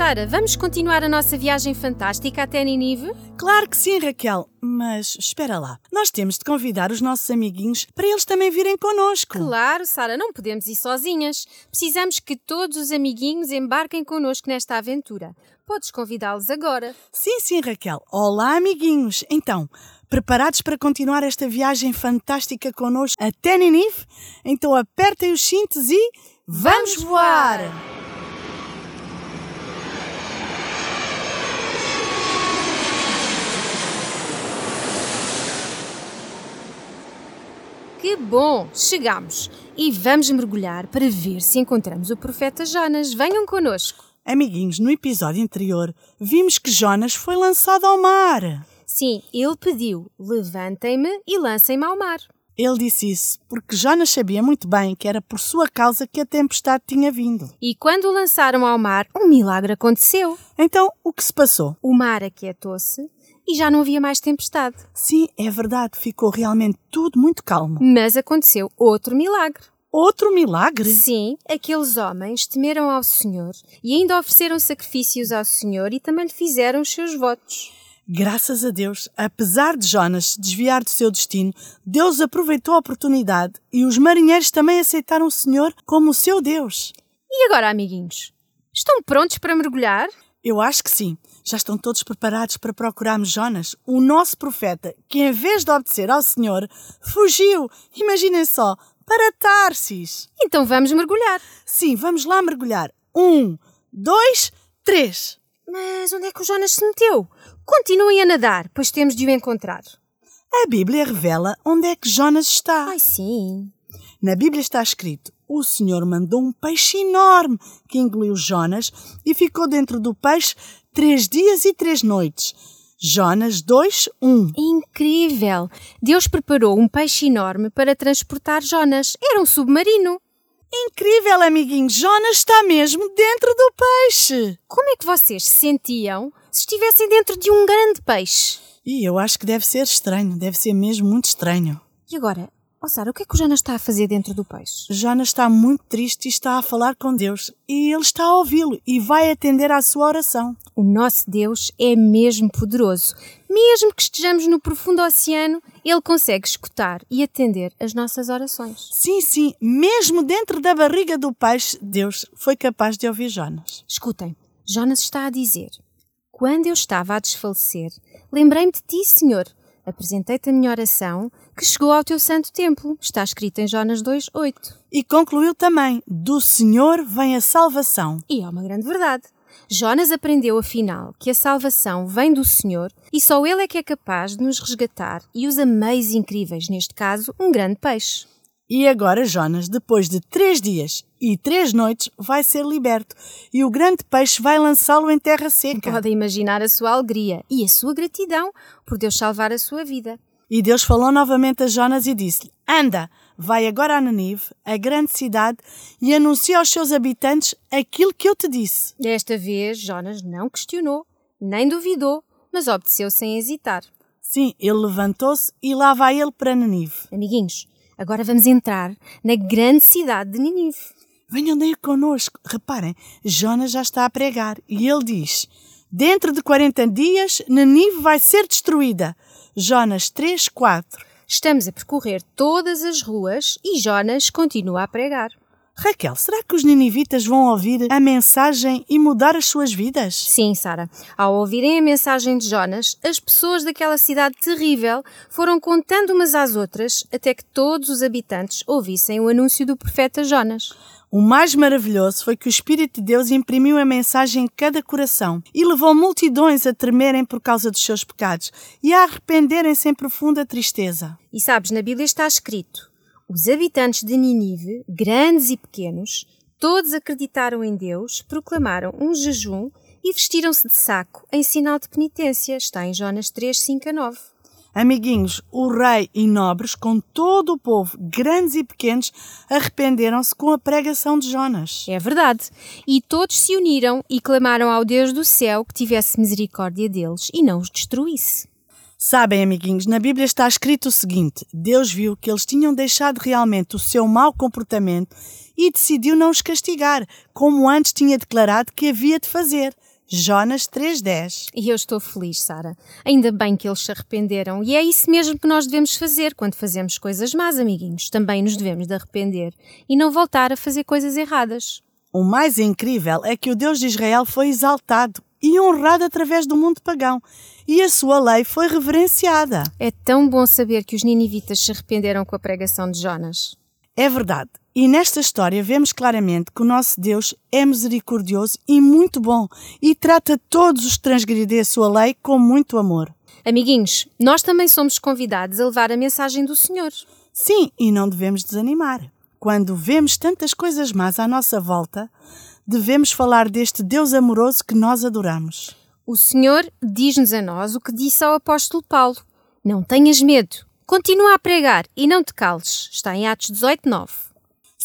Sara, vamos continuar a nossa viagem fantástica até Ninive? Claro que sim, Raquel. Mas espera lá. Nós temos de convidar os nossos amiguinhos para eles também virem connosco. Claro, Sara, não podemos ir sozinhas. Precisamos que todos os amiguinhos embarquem connosco nesta aventura. Podes convidá-los agora. Sim, sim, Raquel. Olá, amiguinhos. Então, preparados para continuar esta viagem fantástica connosco até Ninive? Então apertem os cintos e vamos voar! Que bom! Chegamos! E vamos mergulhar para ver se encontramos o profeta Jonas. Venham connosco. Amiguinhos, no episódio anterior vimos que Jonas foi lançado ao mar. Sim, ele pediu: levantem-me e lancem-me ao mar. Ele disse isso porque Jonas sabia muito bem que era por sua causa que a tempestade tinha vindo. E quando o lançaram ao mar, um milagre aconteceu. Então, o que se passou? O mar aquietou-se e já não havia mais tempestade. Sim, é verdade, ficou realmente tudo muito calmo. Mas aconteceu outro milagre. Outro milagre? Sim, aqueles homens temeram ao Senhor e ainda ofereceram sacrifícios ao Senhor e também lhe fizeram os seus votos. Graças a Deus, apesar de Jonas se desviar do seu destino, Deus aproveitou a oportunidade e os marinheiros também aceitaram o Senhor como o seu Deus. E agora, amiguinhos? Estão prontos para mergulhar? Eu acho que sim. Já estão todos preparados para procurarmos Jonas, o nosso profeta, que em vez de obedecer ao Senhor, fugiu, imaginem só, para Tarsis. Então vamos mergulhar. Sim, vamos lá mergulhar. Um, dois, três. Mas onde é que o Jonas se meteu? Continuem a nadar, pois temos de o encontrar. A Bíblia revela onde é que Jonas está. Ai, sim. Na Bíblia está escrito: O Senhor mandou um peixe enorme que engoliu Jonas e ficou dentro do peixe três dias e três noites. Jonas 2, 1. Incrível! Deus preparou um peixe enorme para transportar Jonas. Era um submarino. Incrível, amiguinho! Jonas está mesmo dentro do peixe! Como é que vocês se sentiam se estivessem dentro de um grande peixe? E eu acho que deve ser estranho, deve ser mesmo muito estranho. E agora, ó Sara, o que é que o Jonas está a fazer dentro do peixe? Jonas está muito triste e está a falar com Deus. E ele está a ouvi-lo e vai atender à sua oração. O nosso Deus é mesmo poderoso. Mesmo que estejamos no profundo oceano, Ele consegue escutar e atender as nossas orações. Sim, sim, mesmo dentro da barriga do peixe, Deus foi capaz de ouvir Jonas. Escutem, Jonas está a dizer: Quando eu estava a desfalecer, lembrei-me de ti, Senhor. Apresentei-te a minha oração, que chegou ao teu santo templo. Está escrito em Jonas 2:8. E concluiu também: Do Senhor vem a salvação. E é uma grande verdade. Jonas aprendeu, afinal, que a salvação vem do Senhor e só Ele é que é capaz de nos resgatar e usa meios incríveis, neste caso, um grande peixe. E agora Jonas, depois de três dias e três noites, vai ser liberto e o grande peixe vai lançá-lo em terra seca. Podem imaginar a sua alegria e a sua gratidão por Deus salvar a sua vida. E Deus falou novamente a Jonas e disse-lhe: Anda, vai agora a Nanive, a grande cidade, e anuncia aos seus habitantes aquilo que eu te disse. Desta vez, Jonas não questionou, nem duvidou, mas obedeceu sem hesitar. Sim, ele levantou-se e lá vai ele para Nanive. Amiguinhos, agora vamos entrar na grande cidade de Ninive. Venham daí connosco. Reparem, Jonas já está a pregar e ele diz: Dentro de 40 dias, Nanive vai ser destruída. Jonas 3, 4. Estamos a percorrer todas as ruas e Jonas continua a pregar. Raquel, será que os ninivitas vão ouvir a mensagem e mudar as suas vidas? Sim, Sara. Ao ouvirem a mensagem de Jonas, as pessoas daquela cidade terrível foram contando umas às outras até que todos os habitantes ouvissem o anúncio do profeta Jonas. O mais maravilhoso foi que o Espírito de Deus imprimiu a mensagem em cada coração e levou multidões a tremerem por causa dos seus pecados e a arrependerem-se em profunda tristeza. E sabes, na Bíblia está escrito: os habitantes de Ninive, grandes e pequenos, todos acreditaram em Deus, proclamaram um jejum e vestiram-se de saco em sinal de penitência. Está em Jonas 3, 5 a 9. Amiguinhos, o rei e nobres, com todo o povo, grandes e pequenos, arrependeram-se com a pregação de Jonas. É verdade. E todos se uniram e clamaram ao Deus do céu que tivesse misericórdia deles e não os destruísse. Sabem, amiguinhos, na Bíblia está escrito o seguinte: Deus viu que eles tinham deixado realmente o seu mau comportamento e decidiu não os castigar, como antes tinha declarado que havia de fazer. Jonas 3.10. E eu estou feliz, Sara. Ainda bem que eles se arrependeram. E é isso mesmo que nós devemos fazer quando fazemos coisas más, amiguinhos. Também nos devemos de arrepender e não voltar a fazer coisas erradas. O mais incrível é que o Deus de Israel foi exaltado e honrado através do mundo pagão, e a sua lei foi reverenciada. É tão bom saber que os ninivitas se arrependeram com a pregação de Jonas. É verdade. E nesta história vemos claramente que o nosso Deus é misericordioso e muito bom e trata todos os que transgredirem a sua lei com muito amor. Amiguinhos, nós também somos convidados a levar a mensagem do Senhor. Sim, e não devemos desanimar. Quando vemos tantas coisas más à nossa volta, devemos falar deste Deus amoroso que nós adoramos. O Senhor diz-nos a nós o que disse ao apóstolo Paulo: Não tenhas medo, continua a pregar e não te cales. Está em Atos 18, 9.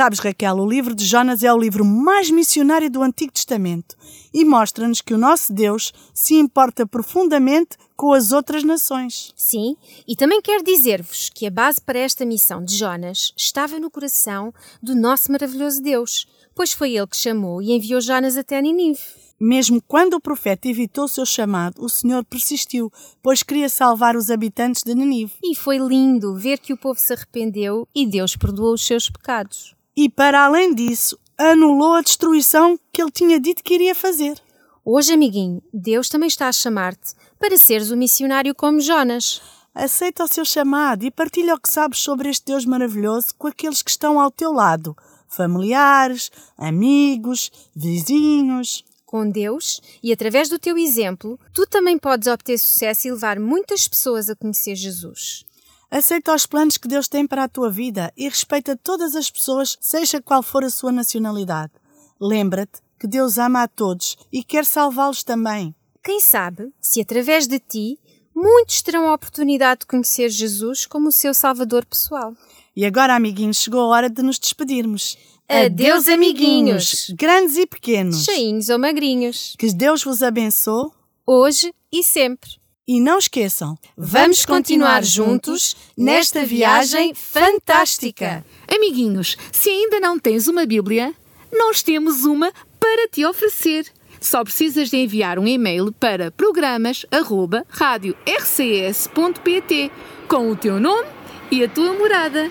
Sabes, Raquel, o livro de Jonas é o livro mais missionário do Antigo Testamento e mostra-nos que o nosso Deus se importa profundamente com as outras nações. Sim, e também quero dizer-vos que a base para esta missão de Jonas estava no coração do nosso maravilhoso Deus, pois foi ele que chamou e enviou Jonas até Ninive. Mesmo quando o profeta evitou o seu chamado, o Senhor persistiu, pois queria salvar os habitantes de Ninive. E foi lindo ver que o povo se arrependeu e Deus perdoou os seus pecados. E para além disso, anulou a destruição que ele tinha dito que iria fazer. Hoje, amiguinho, Deus também está a chamar-te para seres um missionário como Jonas. Aceita o seu chamado e partilha o que sabes sobre este Deus maravilhoso com aqueles que estão ao teu lado, familiares, amigos, vizinhos. Com Deus e através do teu exemplo, tu também podes obter sucesso e levar muitas pessoas a conhecer Jesus. Aceita os planos que Deus tem para a tua vida e respeita todas as pessoas, seja qual for a sua nacionalidade. Lembra-te que Deus ama a todos e quer salvá-los também. Quem sabe, se através de ti, muitos terão a oportunidade de conhecer Jesus como o seu Salvador pessoal. E agora, amiguinhos, chegou a hora de nos despedirmos. Adeus, amiguinhos! Grandes e pequenos. Cheinhos ou magrinhos. Que Deus vos abençoe. Hoje e sempre. E não esqueçam, Vamos continuar juntos nesta viagem fantástica. Amiguinhos, se ainda não tens uma Bíblia, nós temos uma para te oferecer. Só precisas de enviar um e-mail para programas@radiorcs.pt com o teu nome e a tua morada.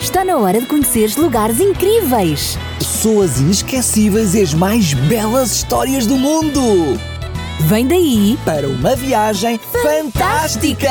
Está na hora de conheceres lugares incríveis, pessoas inesquecíveis e as mais belas histórias do mundo. Vem daí Para uma viagem fantástica.